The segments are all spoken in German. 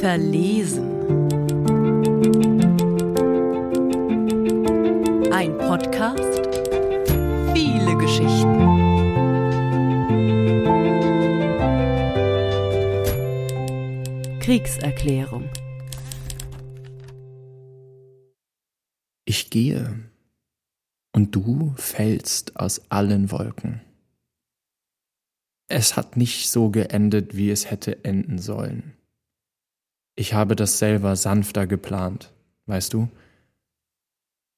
Verlesen. Ein Podcast. Viele Geschichten. Kriegserklärung. Ich gehe und du fällst aus allen Wolken. Es hat nicht so geendet, wie es hätte enden sollen. Ich habe das selber sanfter geplant, weißt du?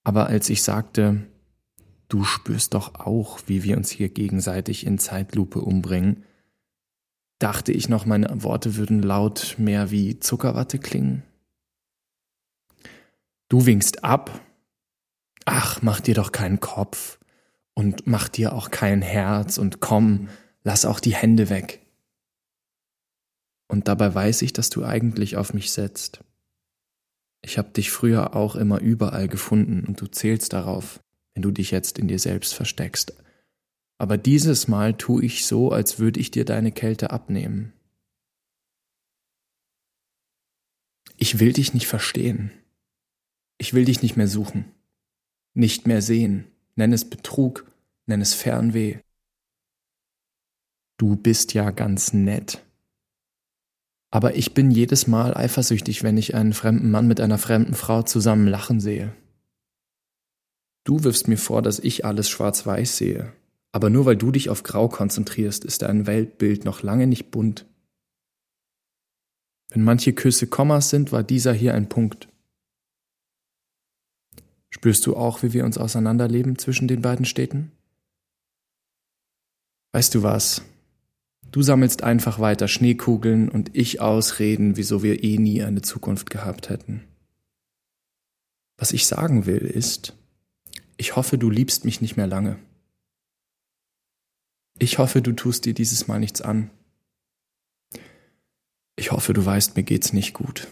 Aber als ich sagte, du spürst doch auch, wie wir uns hier gegenseitig in Zeitlupe umbringen, dachte ich noch, meine Worte würden laut mehr wie Zuckerwatte klingen. Du winkst ab. Ach, mach dir doch keinen Kopf und mach dir auch kein Herz und komm, lass auch die Hände weg. Und dabei weiß ich, dass du eigentlich auf mich setzt. Ich habe dich früher auch immer überall gefunden und du zählst darauf, wenn du dich jetzt in dir selbst versteckst. Aber dieses Mal tue ich so, als würde ich dir deine Kälte abnehmen. Ich will dich nicht verstehen. Ich will dich nicht mehr suchen, nicht mehr sehen. Nenn es Betrug, nenn es Fernweh. Du bist ja ganz nett. Aber ich bin jedes Mal eifersüchtig, wenn ich einen fremden Mann mit einer fremden Frau zusammen lachen sehe. Du wirfst mir vor, dass ich alles schwarz-weiß sehe. Aber nur weil du dich auf Grau konzentrierst, ist dein Weltbild noch lange nicht bunt. Wenn manche Küsse Kommas sind, war dieser hier ein Punkt. Spürst du auch, wie wir uns auseinanderleben zwischen den beiden Städten? Weißt du was? Du sammelst einfach weiter Schneekugeln und ich Ausreden, wieso wir eh nie eine Zukunft gehabt hätten. Was ich sagen will ist, ich hoffe, du liebst mich nicht mehr lange. Ich hoffe, du tust dir dieses Mal nichts an. Ich hoffe, du weißt, mir geht's nicht gut.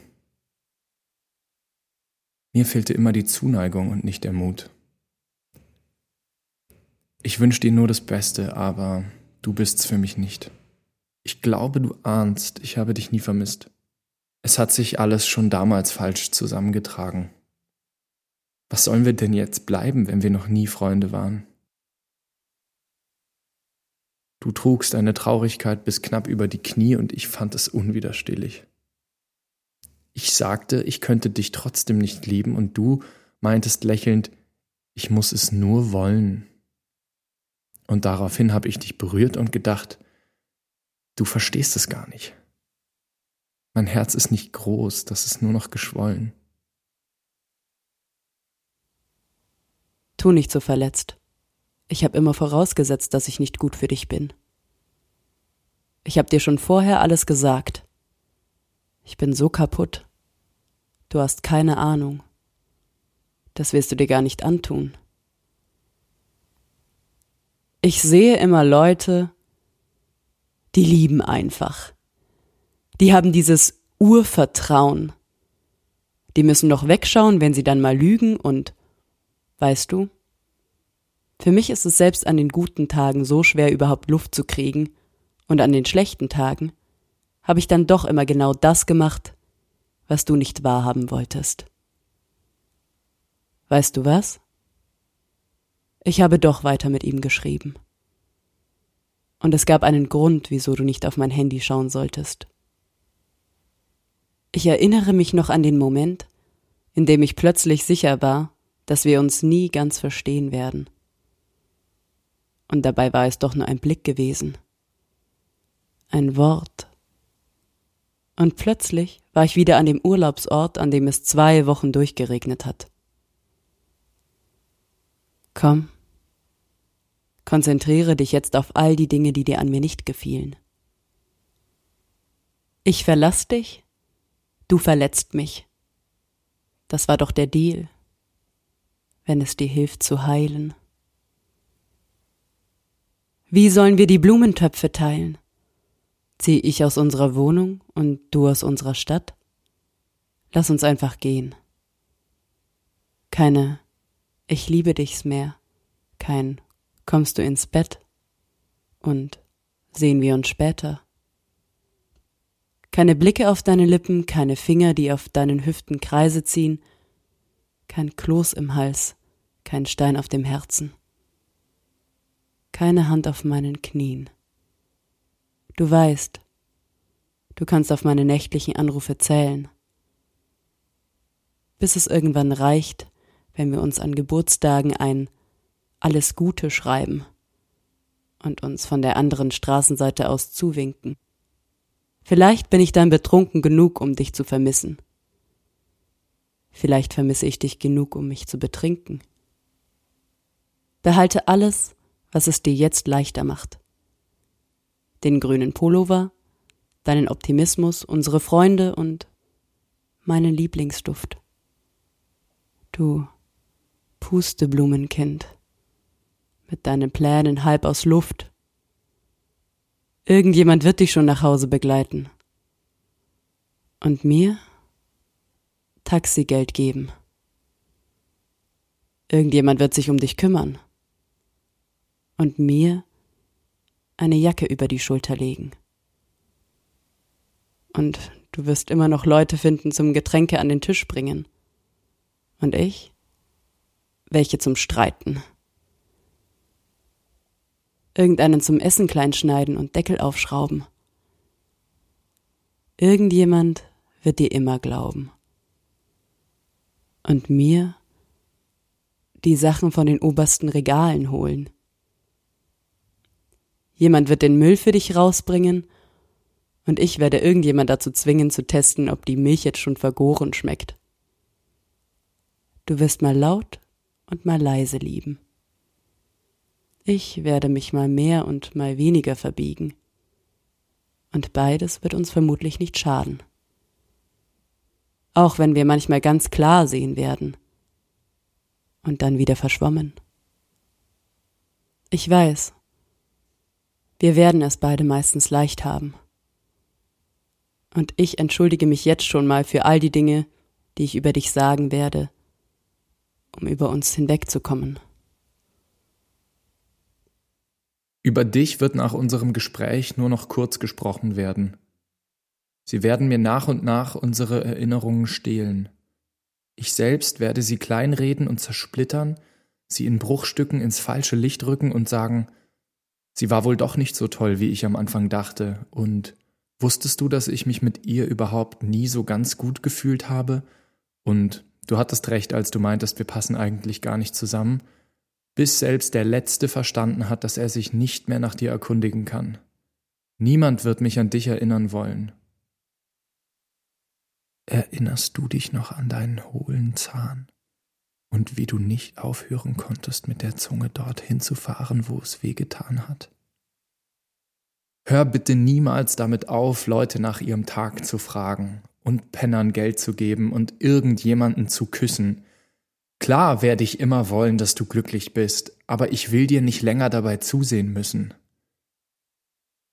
Mir fehlte immer die Zuneigung und nicht der Mut. Ich wünsche dir nur das Beste, aber du bist's für mich nicht. Ich glaube, du ahnst, ich habe dich nie vermisst. Es hat sich alles schon damals falsch zusammengetragen. Was sollen wir denn jetzt bleiben, wenn wir noch nie Freunde waren? Du trugst eine Traurigkeit bis knapp über die Knie und ich fand es unwiderstehlich. Ich sagte, ich könnte dich trotzdem nicht lieben und du meintest lächelnd, ich muss es nur wollen. Und daraufhin habe ich dich berührt und gedacht, Du verstehst es gar nicht. Mein Herz ist nicht groß, das ist nur noch geschwollen. Tu nicht so verletzt. Ich habe immer vorausgesetzt, dass ich nicht gut für dich bin. Ich habe dir schon vorher alles gesagt. Ich bin so kaputt. Du hast keine Ahnung. Das wirst du dir gar nicht antun. Ich sehe immer Leute, die lieben einfach. Die haben dieses Urvertrauen. Die müssen doch wegschauen, wenn sie dann mal lügen und weißt du, für mich ist es selbst an den guten Tagen so schwer, überhaupt Luft zu kriegen, und an den schlechten Tagen habe ich dann doch immer genau das gemacht, was du nicht wahrhaben wolltest. Weißt du was? Ich habe doch weiter mit ihm geschrieben und es gab einen Grund, wieso du nicht auf mein Handy schauen solltest. Ich erinnere mich noch an den Moment, in dem ich plötzlich sicher war, dass wir uns nie ganz verstehen werden. Und dabei war es doch nur ein Blick gewesen. Ein Wort. Und plötzlich war ich wieder an dem Urlaubsort, an dem es zwei Wochen durchgeregnet hat. Komm, Konzentriere dich jetzt auf all die Dinge, die dir an mir nicht gefielen. Ich verlass dich, du verletzt mich. Das war doch der Deal, wenn es dir hilft zu heilen. Wie sollen wir die Blumentöpfe teilen? Zieh ich aus unserer Wohnung und du aus unserer Stadt? Lass uns einfach gehen. Keine Ich liebe dich's mehr, kein kommst du ins Bett und Sehen wir uns später. Keine Blicke auf deine Lippen, keine Finger, die auf deinen Hüften Kreise ziehen, kein Kloß im Hals, kein Stein auf dem Herzen, keine Hand auf meinen Knien. Du weißt, du kannst auf meine nächtlichen Anrufe zählen, bis es irgendwann reicht, wenn wir uns an Geburtstagen ein Alles Gute schreiben und uns von der anderen Straßenseite aus zuwinken. Vielleicht bin ich dann betrunken genug, um dich zu vermissen. Vielleicht vermisse ich dich genug, um mich zu betrinken. Behalte alles, was es dir jetzt leichter macht. Den grünen Pullover, deinen Optimismus, unsere Freunde und meinen Lieblingsduft. Du Pusteblumenkind mit deinen Plänen halb aus Luft. Irgendjemand wird dich schon nach Hause begleiten. Und mir Taxigeld geben. Irgendjemand wird sich um dich kümmern. Und mir eine Jacke über die Schulter legen. Und du wirst immer noch Leute finden zum Getränke an den Tisch bringen. Und ich? Welche zum Streiten irgendeinen zum Essen kleinschneiden und Deckel aufschrauben. Irgendjemand wird dir immer glauben. Und mir die Sachen von den obersten Regalen holen. Jemand wird den Müll für dich rausbringen und ich werde irgendjemand dazu zwingen zu testen, ob die Milch jetzt schon vergoren schmeckt. Du wirst mal laut und mal leise lieben. Ich werde mich mal mehr und mal weniger verbiegen. Und beides wird uns vermutlich nicht schaden. Auch wenn wir manchmal ganz klar sehen werden und dann wieder verschwommen. Ich weiß, wir werden es beide meistens leicht haben. Und ich entschuldige mich jetzt schon mal für all die Dinge, die ich über dich sagen werde, um über uns hinwegzukommen. Über dich wird nach unserem Gespräch nur noch kurz gesprochen werden. Sie werden mir nach und nach unsere Erinnerungen stehlen. Ich selbst werde sie kleinreden und zersplittern, sie in Bruchstücken ins falsche Licht rücken und sagen, sie war wohl doch nicht so toll, wie ich am Anfang dachte, und wusstest du, dass ich mich mit ihr überhaupt nie so ganz gut gefühlt habe? Und du hattest recht, als du meintest, wir passen eigentlich gar nicht zusammen, bis selbst der Letzte verstanden hat, dass er sich nicht mehr nach dir erkundigen kann. Niemand wird mich an dich erinnern wollen. Erinnerst du dich noch an deinen hohlen Zahn und wie du nicht aufhören konntest, mit der Zunge dorthin zu fahren, wo es wehgetan hat? Hör bitte niemals damit auf, Leute nach ihrem Tag zu fragen und Pennern Geld zu geben und irgendjemanden zu küssen, Klar werde ich immer wollen, dass du glücklich bist, aber ich will dir nicht länger dabei zusehen müssen.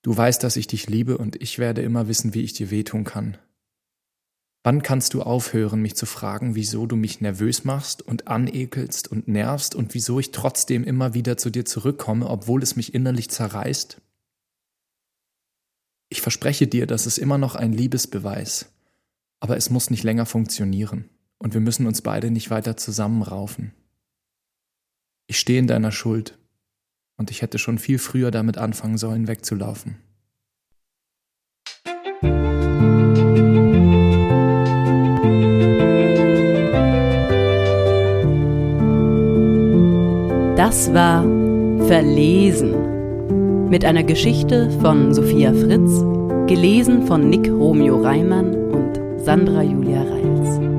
Du weißt, dass ich dich liebe und ich werde immer wissen, wie ich dir wehtun kann. Wann kannst du aufhören, mich zu fragen, wieso du mich nervös machst und anekelst und nervst und wieso ich trotzdem immer wieder zu dir zurückkomme, obwohl es mich innerlich zerreißt? Ich verspreche dir, das ist immer noch ein Liebesbeweis, aber es muss nicht länger funktionieren und wir müssen uns beide nicht weiter zusammenraufen. Ich stehe in deiner Schuld und ich hätte schon viel früher damit anfangen sollen, wegzulaufen. Das war Verlesen mit einer Geschichte von Sophia Fritz, gelesen von Nick Romeo Reimann und Sandra Julia Reils.